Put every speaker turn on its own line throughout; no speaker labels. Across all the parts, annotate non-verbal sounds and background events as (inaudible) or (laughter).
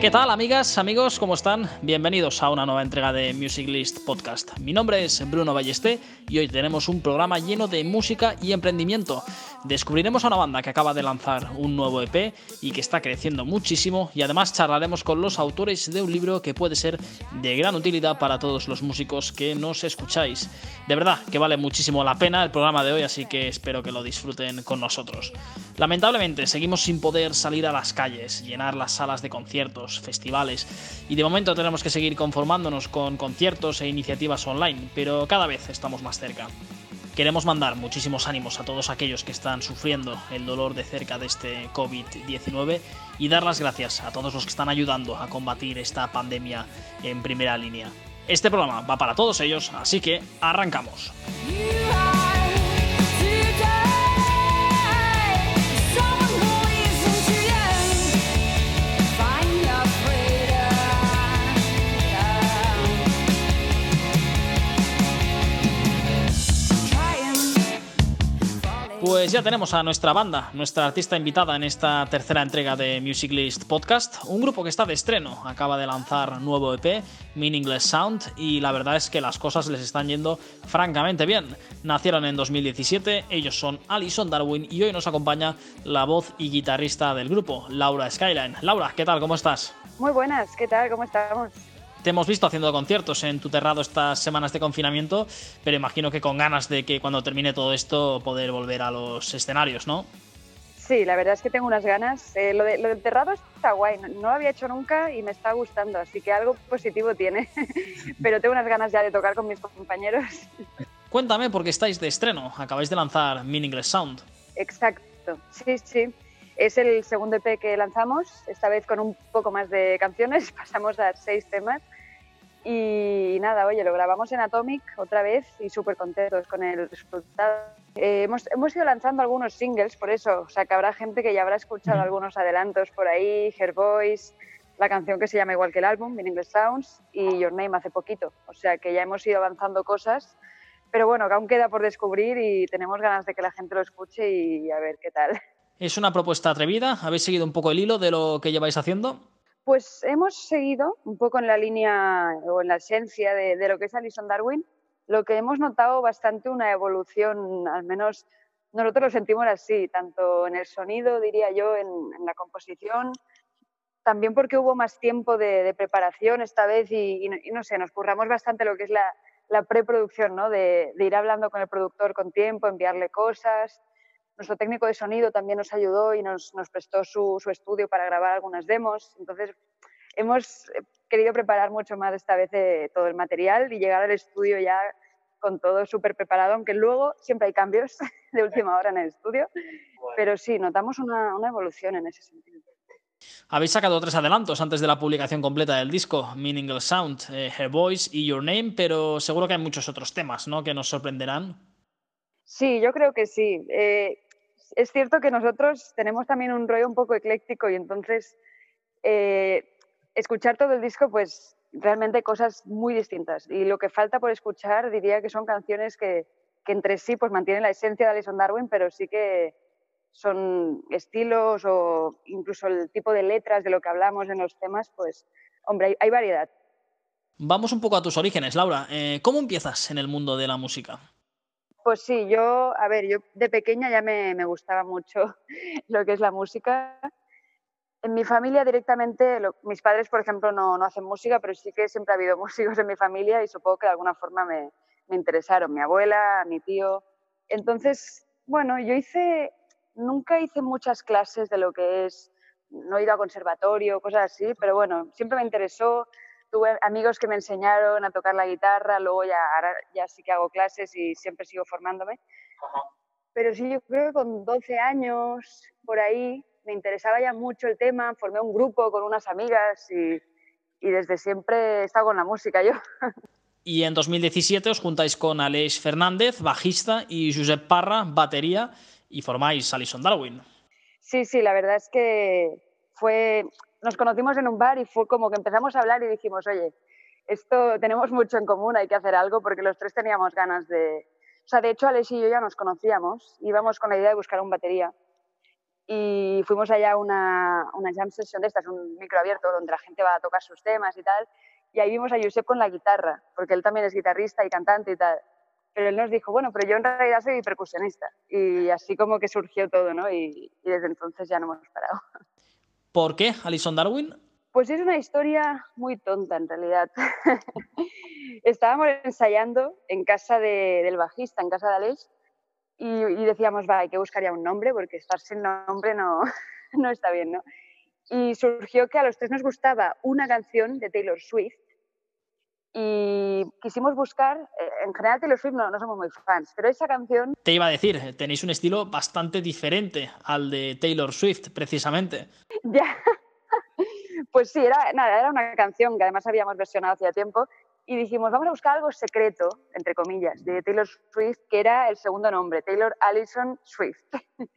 ¿Qué tal amigas, amigos? ¿Cómo están? Bienvenidos a una nueva entrega de Music List Podcast. Mi nombre es Bruno Ballesté y hoy tenemos un programa lleno de música y emprendimiento. Descubriremos a una banda que acaba de lanzar un nuevo EP y que está creciendo muchísimo y además charlaremos con los autores de un libro que puede ser de gran utilidad para todos los músicos que nos escucháis. De verdad que vale muchísimo la pena el programa de hoy, así que espero que lo disfruten con nosotros. Lamentablemente seguimos sin poder salir a las calles, llenar las salas de conciertos, festivales y de momento tenemos que seguir conformándonos con conciertos e iniciativas online, pero cada vez estamos más cerca. Queremos mandar muchísimos ánimos a todos aquellos que están sufriendo el dolor de cerca de este COVID-19 y dar las gracias a todos los que están ayudando a combatir esta pandemia en primera línea. Este programa va para todos ellos, así que arrancamos. Pues ya tenemos a nuestra banda, nuestra artista invitada en esta tercera entrega de Music List Podcast, un grupo que está de estreno, acaba de lanzar nuevo EP, Meaningless Sound, y la verdad es que las cosas les están yendo francamente bien. Nacieron en 2017, ellos son Alison Darwin y hoy nos acompaña la voz y guitarrista del grupo, Laura Skyline. Laura, ¿qué tal? ¿Cómo estás?
Muy buenas, ¿qué tal? ¿Cómo estamos?
Te hemos visto haciendo conciertos en tu terrado estas semanas de confinamiento, pero imagino que con ganas de que cuando termine todo esto poder volver a los escenarios, ¿no?
Sí, la verdad es que tengo unas ganas. Eh, lo, de, lo, del terrado está guay, no, lo había hecho nunca y me está gustando, así que algo positivo tiene. (laughs) pero tengo unas ganas ya de tocar con mis compañeros.
Cuéntame, porque estáis de estreno, acabáis de lanzar Meaningless Sound.
Exacto, sí, sí. Es el segundo EP que lanzamos, esta vez con un poco más de canciones, (laughs) pasamos a seis temas. Y nada, oye, lo grabamos en Atomic otra vez y súper contentos con el resultado. Eh, hemos, hemos, ido lanzando algunos singles, por eso, o sea, que habrá gente que ya habrá escuchado algunos adelantos por ahí, Her Voice, la canción que se llama igual que el álbum, Meaningless Sounds, y Your Name hace poquito. O sea, que ya hemos ido avanzando cosas, pero bueno, que aún queda por descubrir y tenemos ganas de que la gente lo escuche y a ver qué tal.
¿Es una propuesta atrevida? ¿Habéis seguido un poco el hilo de lo que lleváis haciendo?
Pues hemos seguido un poco en la línea o en la esencia de, lo que es Alison Darwin. Lo que hemos notado bastante una evolución, al menos nosotros lo sentimos así, tanto en el sonido, diría yo, en, la composición, también porque hubo más tiempo de, preparación esta vez y, no sé, nos curramos bastante lo que es la, preproducción, ¿no? De ir hablando con el productor con tiempo, enviarle cosas nuestro técnico de sonido también nos ayudó y nos, nos prestó su, su, estudio para grabar algunas demos. Entonces, hemos querido preparar mucho más esta vez eh, todo el material y llegar al estudio ya con todo súper preparado, aunque luego siempre hay cambios (laughs) de última hora en el estudio. Pero sí, notamos una, una evolución en ese sentido.
Habéis sacado tres adelantos antes de la publicación completa del disco, Meaningless Sound, eh, Her Voice y Your Name, pero seguro que hay muchos otros temas ¿no? que nos sorprenderán.
Sí, yo creo que sí. Eh, es cierto que nosotros tenemos también un rollo un poco ecléctico y entonces eh, escuchar todo el disco, pues realmente cosas muy distintas. Y lo que falta por escuchar diría que son canciones que, que entre sí pues mantienen la esencia de Alison Darwin, pero sí que son estilos o incluso el tipo de letras de lo que hablamos en los temas, pues hombre, hay, hay variedad.
Vamos un poco a tus orígenes, Laura. Eh, ¿Cómo empiezas en el mundo de la música?
Pues sí, yo, a ver, yo de pequeña ya me, me, gustaba mucho (laughs) lo que es la música. En mi familia directamente, lo, mis padres, por ejemplo, no, no, hacen música, pero sí que siempre ha habido (laughs) músicos en mi familia y supongo que de alguna forma me, me interesaron. Mi abuela, mi tío. Entonces, bueno, yo hice, nunca hice muchas clases de lo que es, no he ido a conservatorio, cosas así, pero bueno, siempre me interesó tuve amigos que me enseñaron a tocar la guitarra, luego ya, ahora ya sí que hago clases y siempre sigo formándome. Pero sí, yo creo que con 12 años, por ahí, me interesaba ya mucho el tema, formé un grupo con unas amigas y, y desde siempre he estado con la música yo. (laughs)
Y en 2017 os juntáis con Aleix Fernández, bajista, y Josep Parra, batería, y formáis Alison Darwin.
Sí, sí, la verdad es que fue, nos conocimos en un bar y fue como que empezamos a hablar y dijimos, oye, esto tenemos mucho en común, hay que hacer algo porque los tres teníamos ganas de... O sea, de hecho, Alex y yo ya nos conocíamos, íbamos con la idea de buscar un batería. y fuimos allá a una, una jam session de estas, un micro abierto donde la gente va a tocar sus temas y tal, y ahí vimos a Josep con la guitarra, porque él también es guitarrista y cantante y tal. Pero él nos dijo, bueno, pero yo en realidad soy percusionista. Y así como que surgió todo, ¿no? Y, y desde entonces ya no hemos parado.
¿Por qué Alison Darwin?
Pues es una historia muy tonta en realidad. (laughs) Estábamos ensayando en casa de, del bajista, en casa de Aleix, y, decíamos, va, hay que buscar ya un nombre porque estar sin nombre no, (laughs) no está bien, ¿no? Y surgió que a los tres nos gustaba una canción de Taylor Swift y quisimos buscar, eh, en general Taylor Swift no, no, somos muy fans, pero esa canción...
Te iba a decir, tenéis un estilo bastante diferente al de Taylor Swift, precisamente. (laughs)
Ya, pues sí, era, nada, era una canción que además habíamos versionado hacía tiempo y dijimos, vamos a buscar algo secreto, entre comillas, de Taylor Swift, que era el segundo nombre, Taylor Allison Swift. (laughs)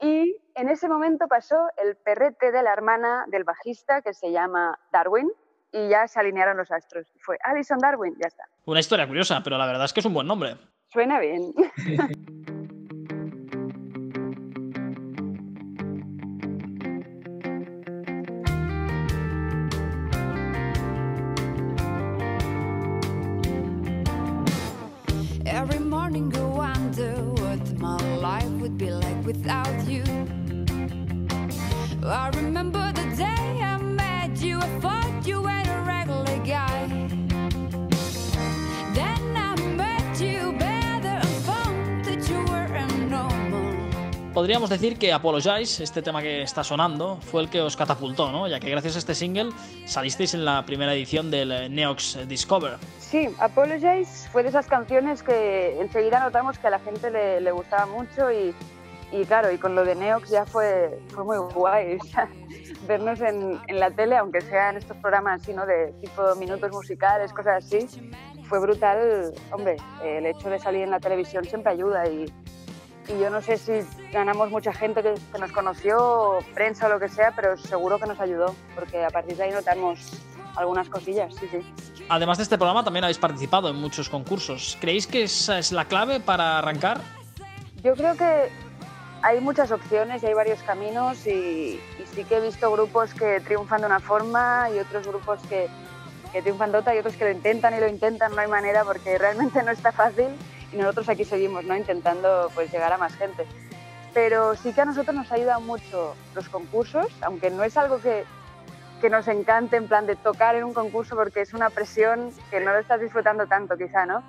y en ese momento pasó el perrete de la hermana del bajista, que se llama Darwin, y ya se alinearon los astros. Fue Allison Darwin, ya está.
Una historia curiosa, pero la verdad es que es un buen nombre.
Suena bien. (laughs)
podríamos decir que Apologize, este tema que está sonando, fue el que os catapultó, ¿no? Ya que gracias a este single salisteis en la primera edición del Neox Discover.
Sí, Apologize fue de esas canciones que enseguida notamos que a la gente le, gustaba mucho y, y, claro, y con lo de Neox ya fue, fue muy guay. (laughs) vernos en, en, la tele, aunque sea en estos programas así, ¿no? De tipo minutos musicales, cosas así, fue brutal. Hombre, el hecho de salir en la televisión siempre ayuda y, y yo no sé si ganamos mucha gente que, nos conoció, prensa o lo que sea, pero seguro que nos ayudó, porque a partir de ahí notamos algunas cosillas, sí, sí.
Además de este programa también habéis participado en muchos concursos. ¿Creéis que esa es la clave para arrancar?
Yo creo que hay muchas opciones y hay varios caminos y, sí que he visto grupos que triunfan de una forma y otros grupos que, que triunfan de otra y otros que lo intentan y lo intentan, no hay manera porque realmente no está fácil y nosotros aquí seguimos ¿no? intentando pues, llegar a más gente. Pero sí que a nosotros nos ayuda mucho los concursos, aunque no es algo que, que nos encante en plan de tocar en un concurso porque es una presión que no lo estás disfrutando tanto quizá, ¿no?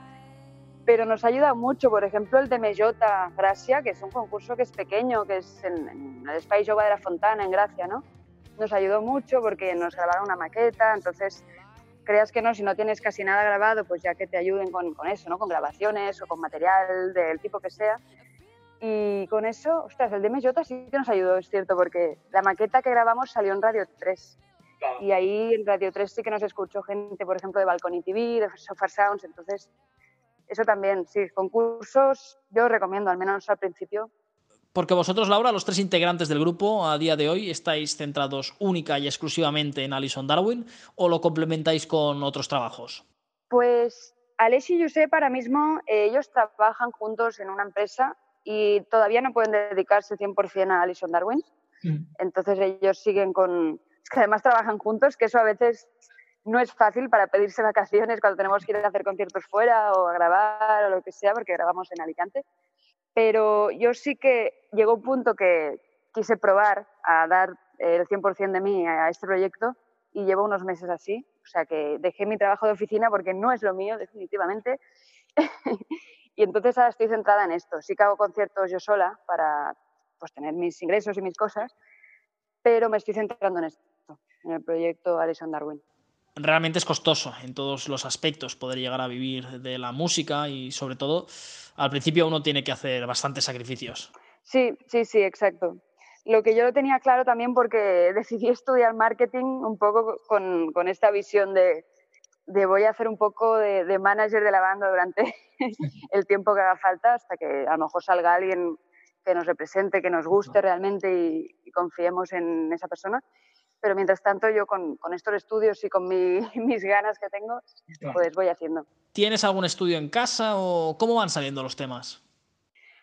Pero nos ayuda mucho, por ejemplo, el de Mellota Gracia, que es un concurso que es pequeño, que es en, en el Space Yoga de la Fontana, en Gracia, ¿no? Nos ayudó mucho porque nos grabaron una maqueta, entonces creas que no, si no tienes casi nada grabado, pues ya que te ayuden con, con, eso, ¿no? Con grabaciones o con material del tipo que sea. Y con eso, ostras, el de MJ sí que nos ayudó, es cierto, porque la maqueta que grabamos salió en Radio 3. Y ahí en Radio 3 sí que nos escuchó gente, por ejemplo, de Balcony TV, de Software Sounds. Entonces, eso también, sí, concursos yo recomiendo, al menos al principio,
porque vosotros, Laura, los tres integrantes del grupo, a día de hoy, estáis centrados única y exclusivamente en Alison Darwin o lo complementáis con otros trabajos?
Pues Alex y Josep ahora mismo, eh, ellos trabajan juntos en una empresa y todavía no pueden dedicarse 100% a Alison Darwin. Mm. Entonces ellos siguen con... Es que además trabajan juntos, que eso a veces no es fácil para pedirse vacaciones cuando tenemos que ir a hacer conciertos fuera o a grabar o lo que sea, porque grabamos en Alicante pero yo sí que llegó un punto que quise probar a dar el 100% de mí a este proyecto y llevo unos meses así. O sea que dejé mi trabajo de oficina porque no es lo mío, definitivamente. (laughs) y entonces ahora estoy centrada en esto. Sí que hago conciertos yo sola para pues, tener mis ingresos y mis cosas, pero me estoy centrando en esto, en el proyecto Alison Darwin
realmente es costoso en todos los aspectos poder llegar a vivir de la música y sobre todo al principio uno tiene que hacer bastantes sacrificios.
Sí, sí, sí, exacto. Lo que yo lo tenía claro también porque (laughs) decidí estudiar marketing un poco con, con esta visión de, de, voy a hacer un poco de, de, manager de la banda durante (laughs) el tiempo que haga falta hasta que a lo mejor salga alguien que nos represente, que nos guste realmente y, y confiemos en esa persona pero mientras tanto yo con, con estos estudios y con mi, (laughs) mis ganas que tengo, pues voy haciendo.
¿Tienes algún estudio en casa o cómo van saliendo los temas?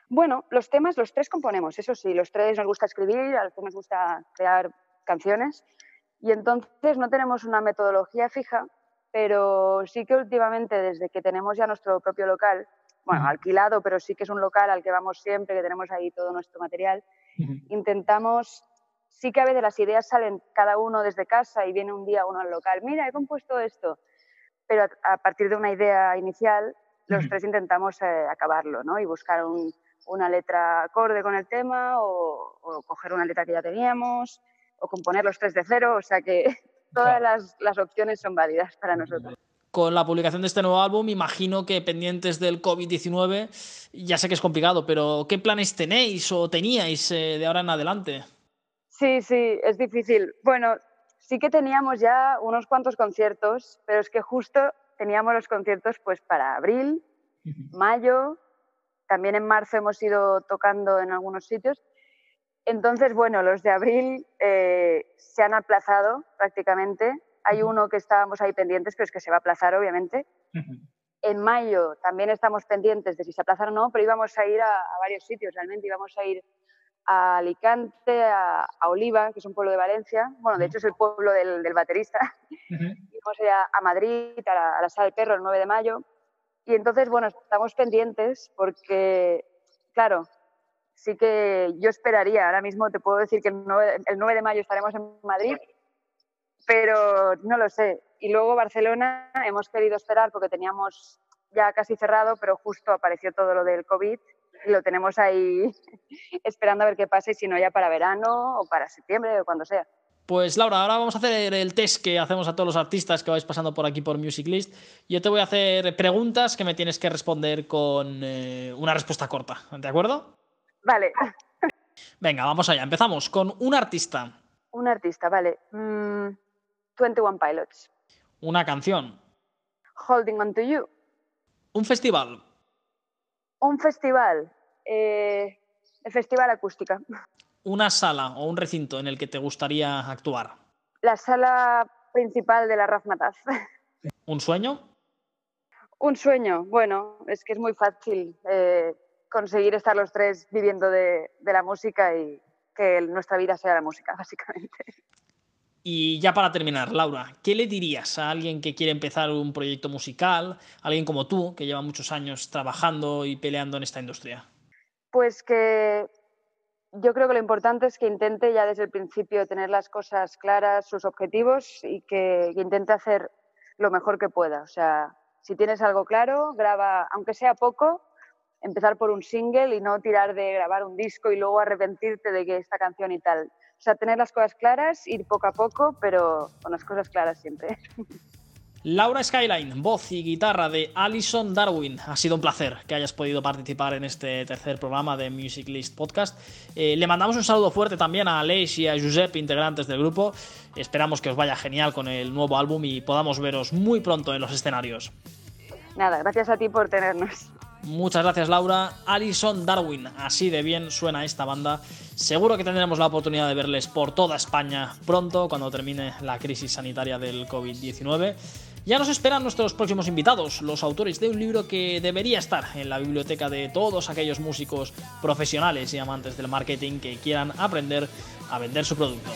Bueno, los temas, los tres componemos, eso sí, los tres nos gusta escribir, a los tres nos gusta crear canciones y entonces no tenemos una metodología fija, pero sí que últimamente, desde que tenemos ya nuestro propio local, bueno, alquilado, pero sí que es un local al que vamos siempre, que tenemos ahí todo nuestro material, intentamos, sí que a veces las ideas salen cada uno desde casa y viene un día uno al local, mira, he compuesto esto, pero a, partir de una idea inicial, los tres intentamos eh, acabarlo, ¿no? Y buscar una letra acorde con el tema o, o coger una letra que ya teníamos o componer los tres de cero, o sea que (laughs) todas las, las opciones son válidas para nosotros
con la publicación de este nuevo álbum, imagino que pendientes del COVID-19, ya sé que es complicado, pero ¿qué planes tenéis o teníais eh, de ahora en adelante?
Sí, sí, es difícil. Bueno, sí que teníamos ya unos cuantos conciertos, pero es que justo teníamos los conciertos pues para abril, mayo, también en marzo hemos ido tocando en algunos sitios entonces, bueno, los de abril eh, se han aplazado prácticamente. Hay uno que estábamos ahí pendientes, pero es que se va a aplazar, obviamente. En mayo también estamos pendientes de si se aplazan o no, pero íbamos a ir a, varios sitios, realmente íbamos a ir a Alicante, a, Oliva, que es un pueblo de Valencia. Bueno, de hecho es el pueblo del, baterista. A (laughs) ir a, Madrid, a la, a la, Sala del Perro, el 9 de mayo. Y entonces, bueno, estamos pendientes porque, claro, sí que yo esperaría, ahora mismo te puedo decir que el 9, de mayo estaremos en Madrid, pero no lo sé. Y luego Barcelona hemos querido esperar porque teníamos ya casi cerrado, pero justo apareció todo lo del COVID lo tenemos ahí (laughs) esperando a ver qué pasa y si no ya para verano o para septiembre o cuando sea.
Pues Laura, ahora vamos a hacer el test que hacemos a todos los artistas que vais pasando por aquí por Music List. Yo te voy a hacer preguntas que me tienes que responder con eh, una respuesta corta, ¿de acuerdo?
Vale. (laughs)
Venga, vamos allá. Empezamos con un artista.
Un artista, vale. 21 mm, Pilots.
Una canción.
Holding On To You.
Un festival.
Un festival. Eh, el Festival Acústica.
Una sala o un recinto en el que te gustaría actuar.
La sala principal de la Razmataz.
¿Un sueño?
Un sueño. Bueno, es que es muy fácil. Eh, conseguir estar los tres viviendo de, la música y que nuestra vida sea la música, (laughs) básicamente.
Y ya para terminar, Laura, ¿qué le dirías a alguien que quiere empezar un proyecto musical, alguien como tú, que lleva muchos años trabajando y peleando en esta industria?
Pues que yo creo que lo importante es que intente ya desde el principio tener las cosas claras, sus objetivos y que, intente hacer lo mejor que pueda. O sea, si tienes algo claro, graba, aunque sea poco, empezar por un single y no tirar de grabar un disco y luego arrepentirte de que esta canción y tal. O sea, tener las cosas claras, ir poco a poco, pero con las cosas claras siempre. (laughs)
Laura Skyline, voz y guitarra de Alison Darwin. Ha sido un placer que hayas podido participar en este tercer programa de Music List Podcast. Eh, le mandamos un saludo fuerte también a Aleix y a Josep, integrantes del grupo. Esperamos que os vaya genial con el nuevo álbum y podamos veros muy pronto en los escenarios.
Nada, gracias a ti por tenernos.
Muchas gracias Laura. Alison Darwin, así de bien suena esta banda. Seguro que tendremos la oportunidad de verles por toda España pronto, cuando termine la crisis sanitaria del COVID-19. Ya nos esperan nuestros próximos invitados, los autores de un libro que debería estar en la biblioteca de todos aquellos músicos profesionales y amantes del marketing que quieran aprender a vender su producto.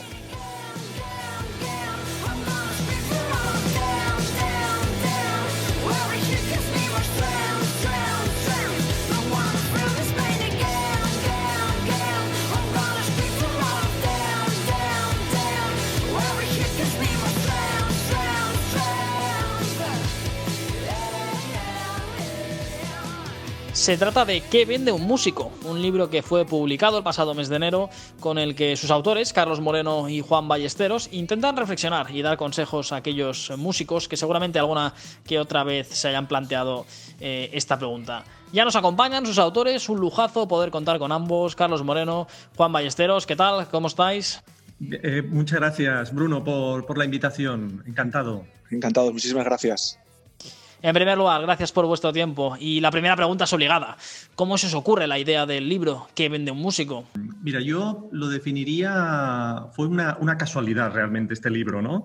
Se trata de ¿Qué vende un músico? Un libro que fue publicado el pasado mes de enero con el que sus autores, Carlos Moreno y Juan Ballesteros, intentan reflexionar y dar consejos a aquellos músicos que seguramente alguna que otra vez se hayan planteado eh, esta pregunta. Ya nos acompañan sus autores, un lujazo poder contar con ambos, Carlos Moreno, Juan Ballesteros, ¿qué tal? ¿Cómo estáis?
Eh, muchas gracias, Bruno, por, por la invitación. Encantado.
Encantado, muchísimas gracias.
En primer lugar, gracias por vuestro tiempo. Y la primera pregunta es obligada. ¿Cómo se os ocurre la idea del libro que vende un músico?
Mira, yo lo definiría, fue una, casualidad realmente este libro, ¿no?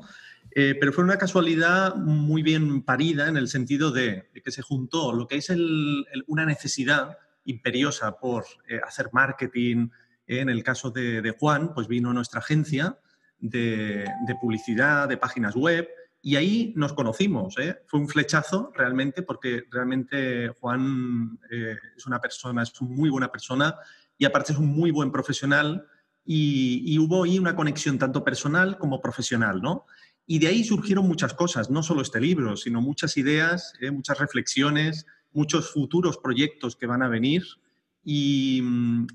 Eh, pero fue una casualidad muy bien parida en el sentido de, que se juntó lo que es una necesidad imperiosa por hacer marketing. En el caso de, Juan, pues vino nuestra agencia de publicidad, de páginas web, y ahí nos conocimos. ¿eh? Fue un flechazo realmente, porque realmente Juan eh, es una persona, es una muy buena persona y aparte es un muy buen profesional. Y, hubo ahí una conexión tanto personal como profesional, ¿no? Y de ahí surgieron muchas cosas, no solo este libro, sino muchas ideas, ¿eh? muchas reflexiones, muchos futuros proyectos que van a venir. Y,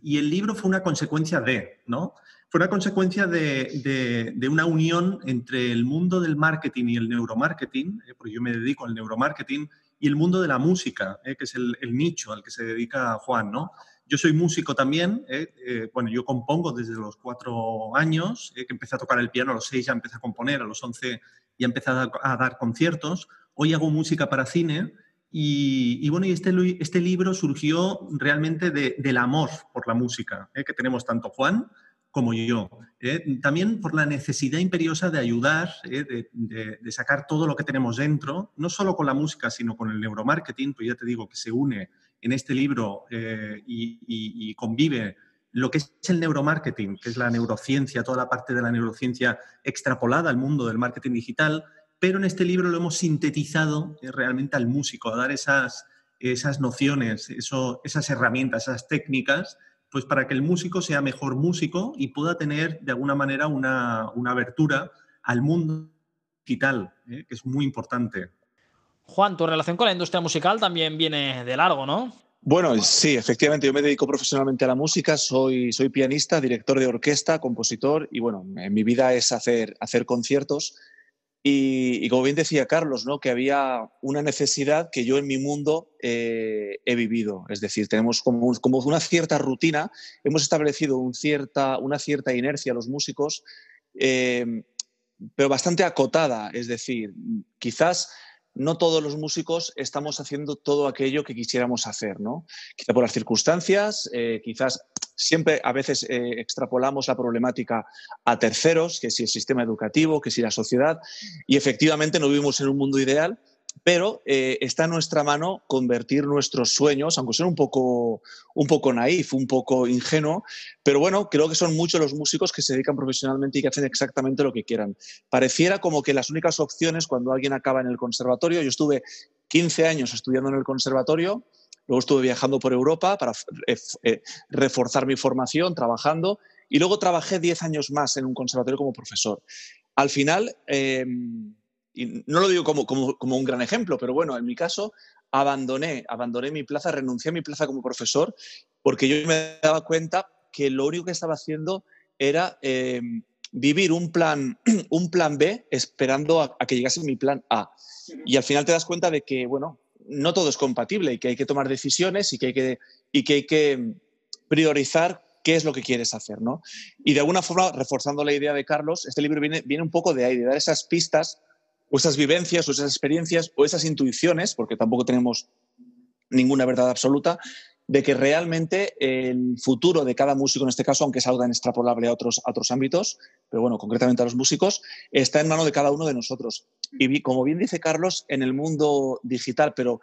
y, el libro fue una consecuencia de, ¿no? Fue una consecuencia de, una unión entre el mundo del marketing y el neuromarketing, eh, porque yo me dedico al neuromarketing, y el mundo de la música, eh, que es el, nicho al que se dedica Juan, ¿no? Yo soy músico también, eh, bueno, yo compongo desde los cuatro años, que empecé a tocar el piano, a los seis ya empecé a componer, a los once ya empecé a dar, conciertos, hoy hago música para cine, y, bueno, y este, este libro surgió realmente del amor por la música, que tenemos tanto Juan, como yo. ¿eh? También por la necesidad imperiosa de ayudar, ¿eh? de, sacar todo lo que tenemos dentro, no solo con la música, sino con el neuromarketing, pues ya te digo que se une en este libro eh, y, convive lo que es el neuromarketing, que es la neurociencia, toda la parte de la neurociencia extrapolada al mundo del marketing digital, pero en este libro lo hemos sintetizado realmente al músico, a dar esas, esas nociones, eso, esas herramientas, esas técnicas pues para que el músico sea mejor músico y pueda tener de alguna manera una, abertura al mundo digital, ¿eh? que es muy importante.
Juan, tu relación con la industria musical también viene de largo, ¿no?
Bueno, sí, efectivamente, yo me dedico profesionalmente a la música, soy, soy pianista, director de orquesta, compositor y bueno, en mi vida es hacer, hacer conciertos y, como bien decía Carlos, ¿no? que había una necesidad que yo en mi mundo eh, he vivido. Es decir, tenemos como, como, una cierta rutina, hemos establecido una cierta inercia los músicos, eh, pero bastante acotada. Es decir, quizás no todos los músicos estamos haciendo todo aquello que quisiéramos hacer, ¿no? Quizá por las circunstancias, eh, quizás siempre a veces eh, extrapolamos la problemática a terceros, que si el sistema educativo, que si la sociedad, y efectivamente no vivimos en un mundo ideal, pero eh, está en nuestra mano convertir nuestros sueños, aunque sea un poco, un poco naif, un poco ingenuo, pero bueno, creo que son muchos los músicos que se dedican profesionalmente y que hacen exactamente lo que quieran. Pareciera como que las únicas opciones cuando alguien acaba en el conservatorio, yo estuve 15 años estudiando en el conservatorio, luego estuve viajando por Europa para eh, eh, reforzar mi formación, trabajando, y luego trabajé 10 años más en un conservatorio como profesor. Al final, y no lo digo como, como, un gran ejemplo, pero bueno, en mi caso, abandoné, abandoné mi plaza, renuncié a mi plaza como profesor, porque yo me daba cuenta que lo único que estaba haciendo era em, vivir un plan, (clears throat) un plan B esperando a, que llegase mi plan A. Y al final te das cuenta de que, bueno, no todo es compatible y que hay que tomar decisiones y que hay que, y que, hay que priorizar qué es lo que quieres hacer, ¿no? Y de alguna forma, reforzando la idea de Carlos, este libro viene, viene un poco de ahí, de dar esas pistas o esas vivencias o esas experiencias o esas intuiciones, porque tampoco tenemos ninguna verdad absoluta, de que realmente el futuro de cada músico, en este caso, aunque es algo tan extrapolable a otros, a otros ámbitos, pero bueno, concretamente a los músicos, está en manos de cada uno de nosotros. Y como bien dice Carlos, en el mundo digital, pero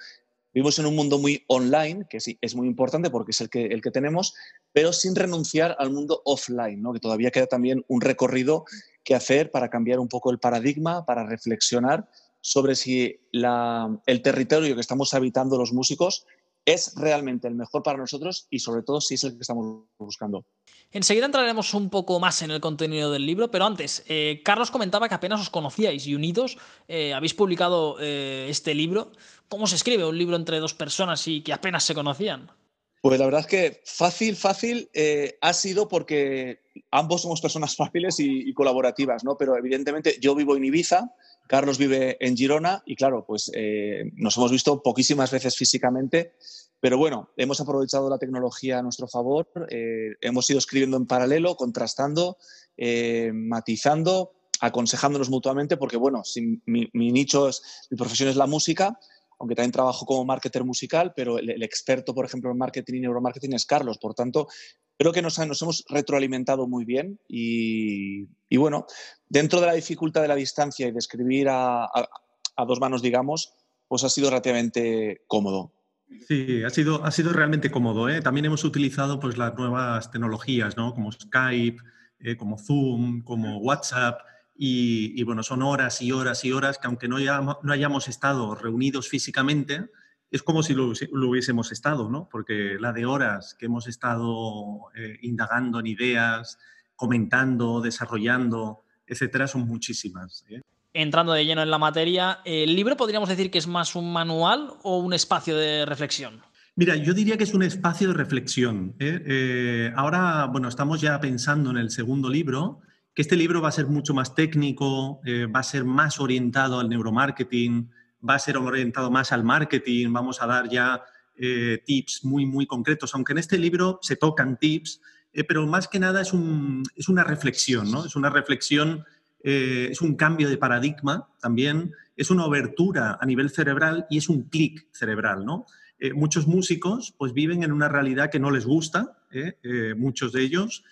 vivimos en un mundo muy online, que sí, es muy importante porque es el que, el que tenemos, pero sin renunciar al mundo offline, ¿no? que todavía queda también un recorrido que hacer para cambiar un poco el paradigma, para reflexionar sobre si el territorio que estamos habitando los músicos es realmente el mejor para nosotros y sobre todo si es el que estamos buscando.
Enseguida entraremos un poco más en el contenido del libro, pero antes, eh, Carlos comentaba que apenas os conocíais y unidos eh, habéis publicado eh, este libro. ¿Cómo se escribe un libro entre dos personas y que apenas se conocían?
Pues la verdad es que fácil, fácil ha sido porque ambos somos personas (laughs) fáciles y, colaborativas, ¿no? Pero evidentemente yo vivo en Ibiza, Carlos vive en Girona y claro, pues eh, nos hemos visto poquísimas veces físicamente, pero bueno, hemos aprovechado la tecnología a nuestro favor, eh, hemos ido escribiendo en paralelo, contrastando, matizando, aconsejándonos mutuamente, porque bueno, si mi, mi nicho, es, mi profesión es la música, aunque también trabajo como marketer musical, pero el, experto, por ejemplo, en marketing y neuromarketing es Carlos. Por tanto, creo que nos, hemos retroalimentado muy bien y, bueno, dentro de la dificultad de la distancia y de escribir a, dos manos, digamos, pues ha sido relativamente cómodo.
Sí, ha sido, ha sido realmente cómodo. ¿eh? También hemos utilizado pues, las nuevas tecnologías, ¿no? como Skype, eh, como Zoom, como WhatsApp. Y, bueno, son horas y horas y horas que aunque no hayamos, no hayamos estado reunidos físicamente, es como si lo, hubiésemos estado, ¿no? Porque la de horas que hemos estado eh, indagando en ideas, comentando, desarrollando, etcétera, son muchísimas. ¿eh?
Entrando de lleno en la materia, ¿el libro podríamos decir que es más un manual o un espacio de reflexión?
Mira, yo diría que es un espacio de reflexión. ¿eh? Eh, ahora, bueno, estamos ya pensando en el segundo libro, que este libro va a ser mucho más técnico, va a ser más orientado al neuromarketing, va a ser orientado más al marketing, vamos a dar ya tips muy, muy concretos, aunque en este libro se tocan tips, eh, pero más que nada es, una reflexión, ¿no? Es una reflexión, eh, es un cambio de paradigma también, es una obertura a nivel cerebral y es un clic cerebral, ¿no? Eh, muchos músicos pues viven en una realidad que no les gusta, muchos de ellos,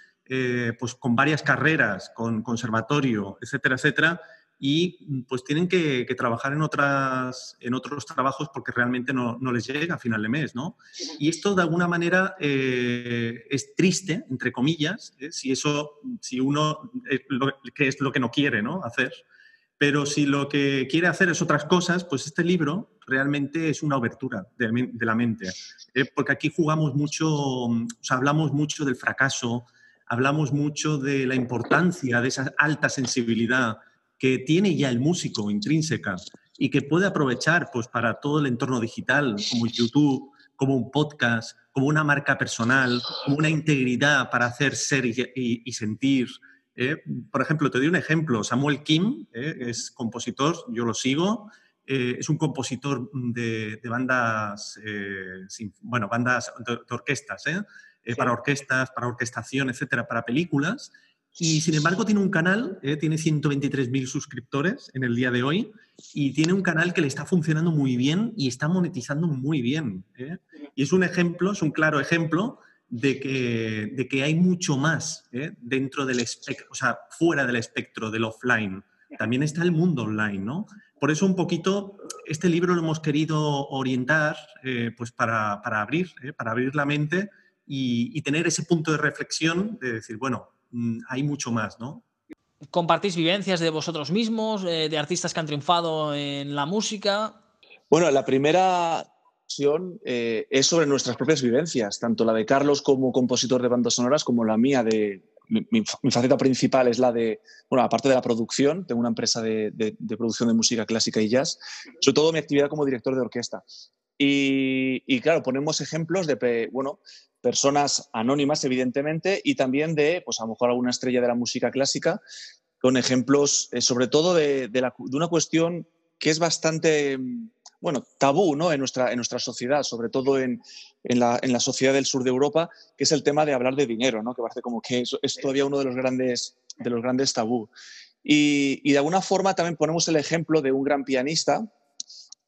pues con varias carreras, con conservatorio, etcétera, etcétera, y mm, pues tienen que, trabajar en, otras, en otros trabajos porque realmente no, no, les llega a final de mes, ¿no? Y esto de alguna manera eh, es triste, entre comillas, ¿eh? si eso, si uno, eh, que es lo que no quiere, ¿no? Hacer. Pero si lo que quiere hacer es otras cosas, pues este libro realmente es una abertura de, de la mente. porque aquí jugamos mucho, o sea, hablamos mucho del fracaso, hablamos mucho de la importancia de esa alta sensibilidad que tiene ya el músico intrínseca y que puede aprovechar pues, para todo el entorno digital, como YouTube, como un podcast, como una marca personal, como una integridad para hacer ser y, sentir. ¿eh? Por ejemplo, te doy un ejemplo. Samuel Kim ¿eh? es compositor, yo lo sigo. Eh, es un compositor de, bandas, bueno, bandas de, orquestas, para orquestas, para orquestación, etcétera, para películas. Y sin embargo tiene un canal, eh, tiene 123.000 suscriptores en el día de hoy y tiene un canal que le está funcionando muy bien y está monetizando muy bien. Eh. Y es un ejemplo, es un claro ejemplo de que, de que hay mucho más eh, dentro del espectro, o sea, fuera del espectro del offline. También está el mundo online, ¿no? Por eso un poquito este libro lo hemos querido orientar pues para, para abrir, para abrir la mente y, tener ese punto de reflexión de decir, bueno, hay mucho más, ¿no?
¿Compartís vivencias de vosotros mismos, eh, de artistas que han triunfado en la música?
Bueno, la primera opción eh, es sobre nuestras propias vivencias, tanto la de Carlos como compositor de bandas sonoras, como la mía de... Mi, faceta principal es la de, bueno, aparte de la producción, tengo una empresa de, producción de música clásica y jazz, sobre todo mi actividad como director de orquesta. Y, y, claro, ponemos ejemplos de, bueno, personas anónimas, evidentemente, y también de, pues a lo mejor alguna estrella de la música clásica, con ejemplos eh, sobre todo de, una cuestión que es bastante, bueno, tabú ¿no? en, nuestra, en nuestra sociedad, sobre todo en, la, sociedad del sur de Europa, que es el tema de hablar de dinero, ¿no? que parece como que es, todavía uno de los grandes, de los grandes tabú. Y, y de alguna forma también ponemos el ejemplo de un gran pianista,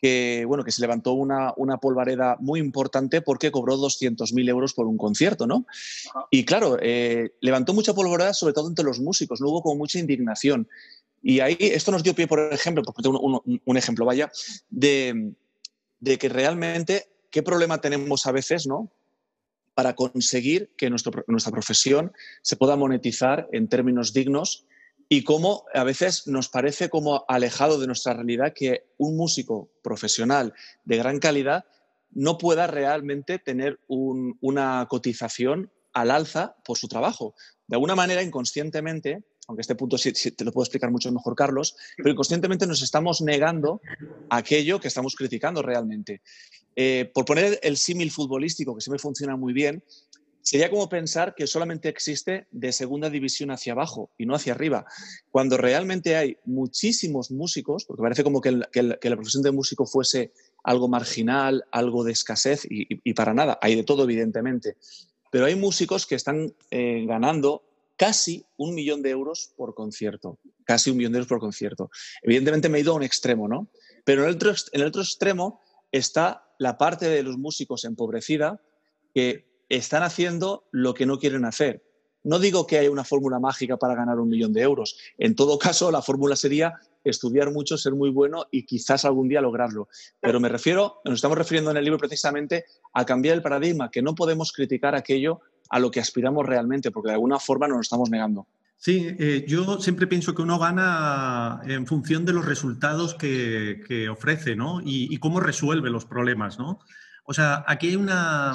que, bueno, que se levantó una, una polvareda muy importante porque cobró 200.000 euros por un concierto, ¿no? Y claro, eh, levantó mucha polvareda sobre todo entre los músicos, no hubo como mucha indignación. Y ahí esto nos dio pie, por ejemplo, porque tengo un, un, ejemplo, vaya, de, de, que realmente qué problema tenemos a veces, ¿no? Para conseguir que nuestro, nuestra profesión se pueda monetizar en términos dignos y cómo a veces nos parece como alejado de nuestra realidad que un músico profesional de gran calidad no pueda realmente tener una cotización al alza por su trabajo. De alguna manera, inconscientemente, aunque este punto sí, te lo puedo explicar mucho mejor, Carlos, pero inconscientemente nos estamos negando aquello que estamos criticando realmente. Eh, por poner el símil futbolístico, que siempre funciona muy bien, Sería como pensar que solamente existe de segunda división hacia abajo y no hacia arriba, cuando realmente hay muchísimos músicos, porque parece como que, la profesión de músico fuese algo marginal, algo de escasez, y, para nada, hay de todo evidentemente, pero hay músicos que están eh, ganando casi un millón de euros por concierto, casi un millón de euros por concierto. Evidentemente me he ido a un extremo, ¿no? Pero en el otro, en el otro extremo está la parte de los músicos empobrecida que están haciendo lo que no quieren hacer. No digo que haya una fórmula mágica para ganar un millón de euros. En todo caso, la fórmula sería estudiar mucho, ser muy bueno y quizás algún día lograrlo. Pero me refiero, nos estamos refiriendo en el libro precisamente a cambiar el paradigma, que no podemos criticar aquello a lo que aspiramos realmente, porque de alguna forma nos lo estamos negando.
Sí, eh, yo siempre pienso que uno gana en función de los resultados que, ofrece, ¿no? Y, cómo resuelve los problemas, ¿no? O sea, aquí hay una,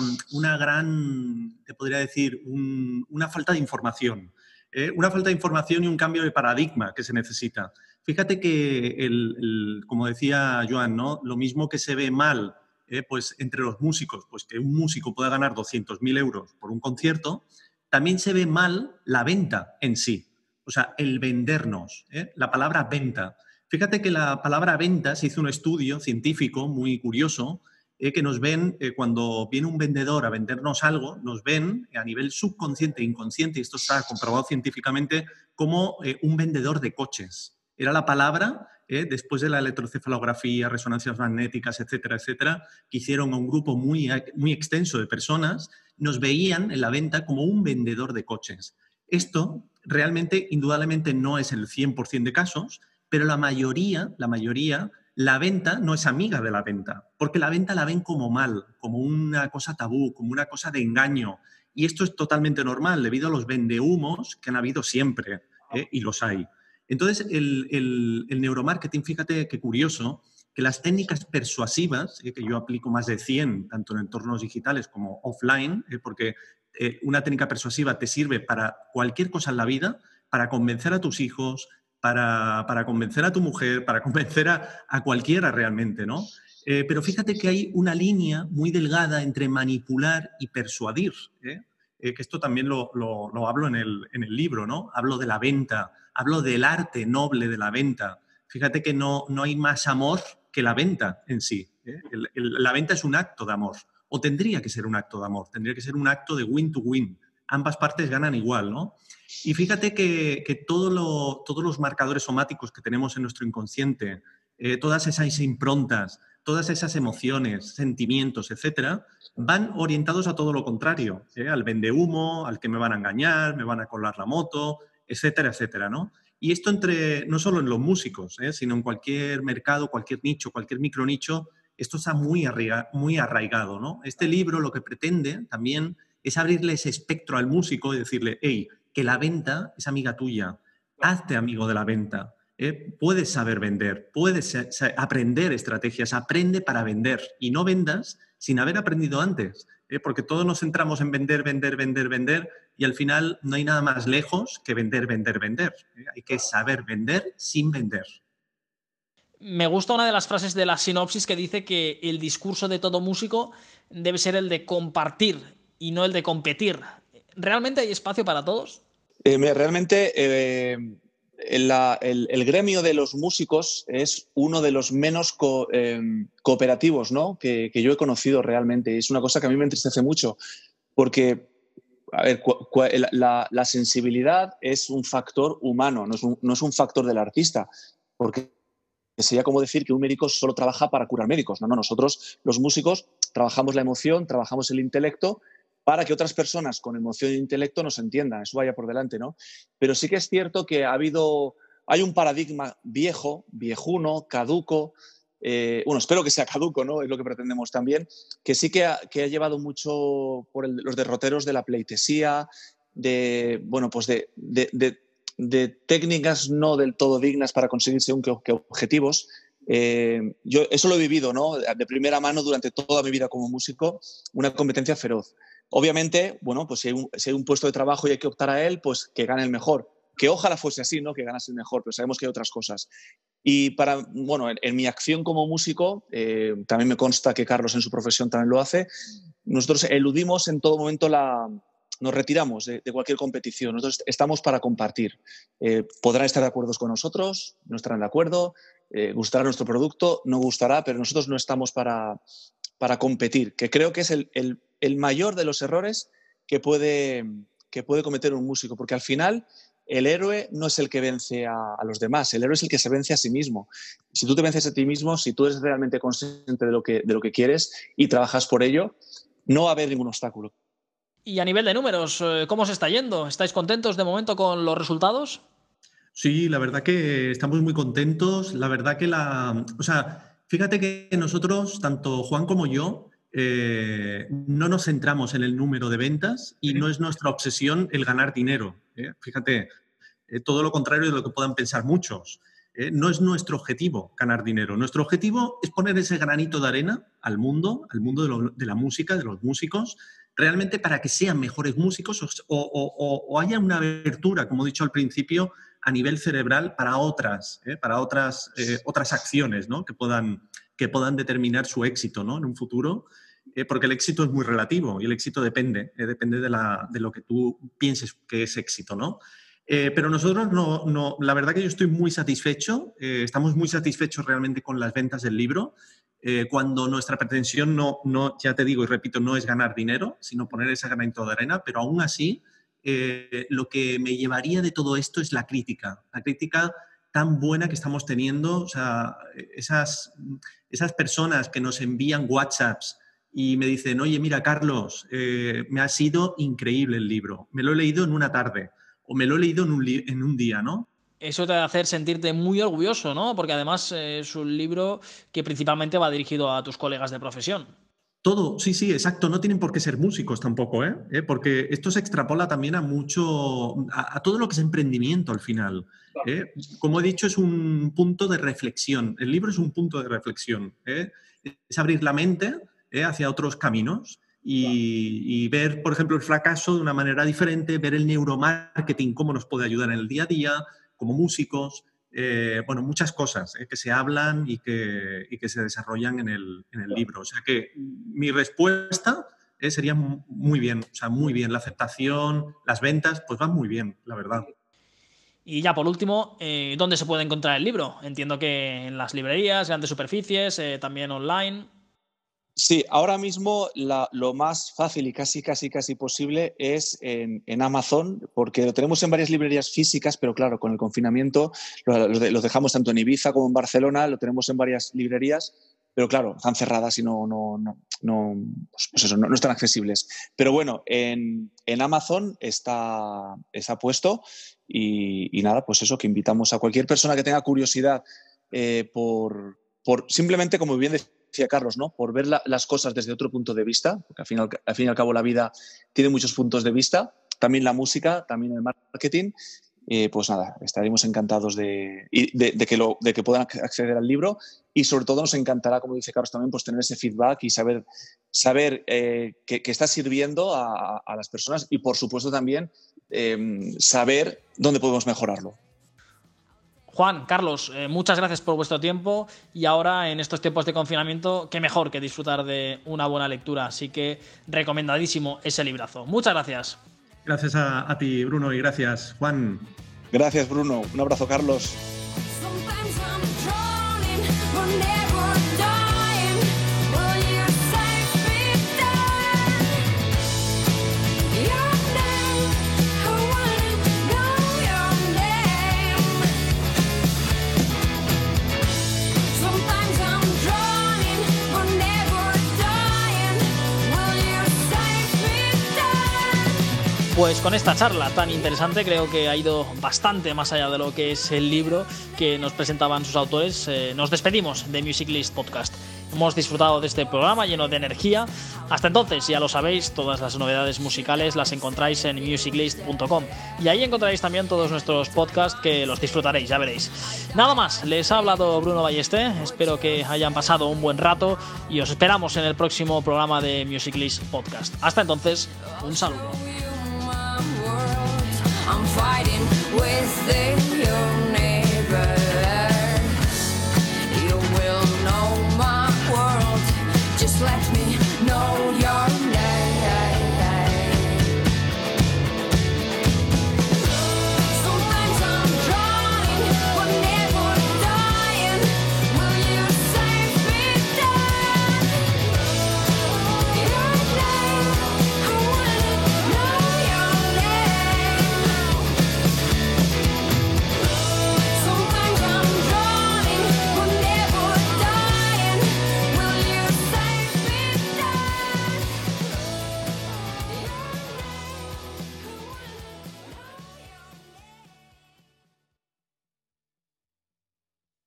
gran, te podría decir, una falta de información. ¿eh? Una falta de información y un cambio de paradigma que se necesita. Fíjate que, el, como decía Joan, ¿no? lo mismo que se ve mal ¿eh? pues entre los músicos, pues que un músico pueda ganar 200.000 euros por un concierto, también se ve mal la venta en sí. O sea, el vendernos, ¿eh? la palabra venta. Fíjate que la palabra venta se hizo un estudio científico muy curioso eh, que nos ven, cuando viene un vendedor a vendernos algo, nos ven a nivel subconsciente e inconsciente, y esto está comprobado científicamente, como un vendedor de coches. Era la palabra, ¿eh? después de la electrocefalografía, resonancias magnéticas, etcétera, etcétera, que hicieron a un grupo muy, muy extenso de personas, nos veían en la venta como un vendedor de coches. Esto realmente, indudablemente, no es el 100% de casos, pero la mayoría, la mayoría, la venta no es amiga de la venta, porque la venta la ven como mal, como una cosa tabú, como una cosa de engaño. Y esto es totalmente normal debido a los vendehumos que han habido siempre, ¿eh? y los hay. Entonces, el, neuromarketing, fíjate qué curioso, que las técnicas persuasivas, eh, que yo aplico más de 100, tanto en entornos digitales como offline, eh, porque una técnica persuasiva te sirve para cualquier cosa en la vida, para convencer a tus hijos, para, convencer a tu mujer, para convencer a, cualquiera realmente, ¿no? pero fíjate que hay una línea muy delgada entre manipular y persuadir, que esto también lo, hablo en el, en el libro, ¿no? Hablo de la venta, hablo del arte noble de la venta. Fíjate que no, no hay más amor que la venta en sí. ¿eh? la venta es un acto de amor, o tendría que ser un acto de amor, tendría que ser un acto de win to win. Ambas partes ganan igual, ¿no? Y fíjate que, que todo todos los marcadores somáticos que tenemos en nuestro inconsciente, eh, todas esas improntas, todas esas emociones, sentimientos, etcétera, van orientados a todo lo contrario, ¿eh? al vende humo, al que me van a engañar, me van a colar la moto, etcétera, etcétera, ¿no? Y esto entre, no solo en los músicos, ¿eh? sino en cualquier mercado, cualquier nicho, cualquier micronicho, esto está muy, muy arraigado, ¿no? Este libro lo que pretende también es abrirle ese espectro al músico y decirle, hey, que la venta es amiga tuya, hazte amigo de la venta, ¿eh? puedes saber vender, puedes aprender estrategias, aprende para vender y no vendas sin haber aprendido antes, ¿eh? porque todos nos centramos en vender, vender, vender, vender, y al final no hay nada más lejos que vender, vender, vender. ¿eh? Hay que saber vender sin vender.
Me gusta una de las frases de la sinopsis que dice que el discurso de todo músico debe ser el de compartir y no el de competir. ¿Realmente hay espacio para todos?
Eh, realmente eh, el, gremio de los músicos es uno de los menos cooperativos ¿no? que, que, yo he conocido realmente. Es una cosa que a mí me entristece mucho, porque a ver, la, sensibilidad es un factor humano, no es un, factor del artista, porque sería como decir que un médico solo trabaja para curar médicos. No, no, nosotros los músicos trabajamos la emoción, trabajamos el intelecto para que otras personas con emoción e intelecto nos entiendan, eso vaya por delante, ¿no? Pero sí que es cierto que ha habido, hay un paradigma viejo, viejuno, caduco, eh, bueno, espero que sea caduco, ¿no? Es lo que pretendemos también, que sí que ha, llevado mucho por los derroteros de la pleitesía, de, bueno, pues de, técnicas no del todo dignas para conseguir según objetivos. Eh, yo eso lo he vivido, ¿no? De primera mano durante toda mi vida como músico, una competencia feroz. Obviamente, bueno, pues si hay, un, puesto de trabajo y hay que optar a él, pues que gane el mejor que ojalá fuese así, ¿no? Que ganase el mejor, pero sabemos que hay otras cosas. Y para, bueno, en, mi acción como músico, eh, también me consta que Carlos en su profesión también lo hace, nosotros eludimos en todo momento la, nos retiramos de, cualquier competición. Nosotros estamos para compartir. Eh, podrán estar de acuerdo con nosotros, no estarán de acuerdo, eh, gustará nuestro producto, no gustará, pero nosotros no estamos para, para competir, que creo que es el, el mayor de los errores que puede, que puede cometer un músico, porque al final el héroe no es el que vence a, los demás, el héroe es el que se vence a sí mismo. Si tú te vences a ti mismo, si tú eres realmente consciente de lo que, de lo que quieres y trabajas por ello, no va a haber ningún obstáculo.
Y a nivel de números, eh, ¿cómo se está yendo? ¿Estáis contentos de momento con los resultados?
Sí, la verdad que estamos muy contentos. La verdad que la. O sea, fíjate que nosotros, tanto Juan como yo, eh, no nos centramos en el número de ventas y no es nuestra obsesión el ganar dinero. ¿eh? Fíjate, eh, todo lo contrario de lo que puedan pensar muchos. no es nuestro objetivo ganar dinero. Nuestro objetivo es poner ese granito de arena al mundo, al mundo de, la música, de los músicos, realmente para que sean mejores músicos o, haya una abertura, como he dicho al principio, a nivel cerebral para otras, para otras, otras acciones ¿no? que, puedan, que puedan determinar su éxito ¿no? en un futuro. Eh, porque el éxito es muy relativo y el éxito depende, eh, depende de, lo que tú pienses que es éxito, ¿no? Eh, pero nosotros no, no, la verdad que yo estoy muy satisfecho, estamos muy satisfechos realmente con las ventas del libro, cuando nuestra pretensión no, no, ya te digo y repito, no es ganar dinero, sino poner ese granito de arena, pero aún así lo que me llevaría de todo esto es la crítica, la crítica tan buena que estamos teniendo, esas, esas personas que nos envían WhatsApps, y me dicen, oye, mira, Carlos, eh, me ha sido increíble el libro, me lo he leído en una tarde o me lo he leído en un, en un día, ¿no?
Eso te va a hacer sentirte muy orgulloso, ¿no? Porque además eh, es un libro que principalmente va dirigido a tus colegas de profesión.
Todo, sí, sí, exacto. No tienen por qué ser músicos tampoco, ¿eh? ¿Eh? Porque esto se extrapola también a mucho, a, todo lo que es emprendimiento al final. Como he dicho, es un punto de reflexión. El libro es un punto de reflexión. Es abrir la mente ¿eh? hacia otros caminos y, ver, por ejemplo, el fracaso de una manera diferente, ver el neuromarketing, cómo nos puede ayudar en el día a día, como músicos, eh, bueno, muchas cosas ¿eh? que se hablan y que, que se desarrollan en el, en el, libro. O sea que mi respuesta sería muy bien, o sea, muy bien. La aceptación, las ventas, pues van muy bien, la verdad.
Y ya por último, ¿dónde se puede encontrar el libro? Entiendo que en las librerías, grandes superficies, también online.
Sí, ahora mismo lo más fácil y casi, casi, casi posible es en, Amazon, porque lo tenemos en varias librerías físicas, pero claro, con el confinamiento lo, dejamos tanto en Ibiza como en Barcelona, lo tenemos en varias librerías, pero claro, están cerradas y no, no, no, no, pues, pues eso, no, están accesibles. Pero bueno, en, Amazon está, está puesto y, nada, pues eso, que invitamos a cualquier persona que tenga curiosidad eh, por, por simplemente, como bien decía, decía Carlos, ¿no? Por ver las cosas desde otro punto de vista, porque al fin, al, fin y al cabo la vida tiene muchos puntos de vista, también la música, también el marketing. Eh, pues nada, estaremos encantados de, de, que lo, de que puedan acceder al libro y sobre todo nos encantará, como dice Carlos también, pues tener ese feedback y saber, saber eh, que, está sirviendo a, las personas y por supuesto también eh, saber dónde podemos mejorarlo.
Juan, Carlos, eh, muchas gracias por vuestro tiempo y ahora en estos tiempos de confinamiento, qué mejor que disfrutar de una buena lectura, así que recomendadísimo ese librazo. Muchas gracias.
Gracias a, a ti, Bruno, y gracias, Juan.
Gracias, Bruno. Un abrazo, Carlos.
Pues con esta charla tan interesante creo que ha ido bastante más allá de lo que es el libro que nos presentaban sus autores. Eh, nos despedimos de Music List Podcast. Hemos disfrutado de este programa lleno de energía. Hasta entonces, ya lo sabéis, todas las novedades musicales las encontráis en musiclist.com y ahí encontraréis también todos nuestros podcasts que los disfrutaréis, ya veréis. Nada más, les ha hablado Bruno Ballesté, espero que hayan pasado un buen rato y os esperamos en el próximo programa de Music List Podcast. Hasta entonces, un saludo. I'm fighting with this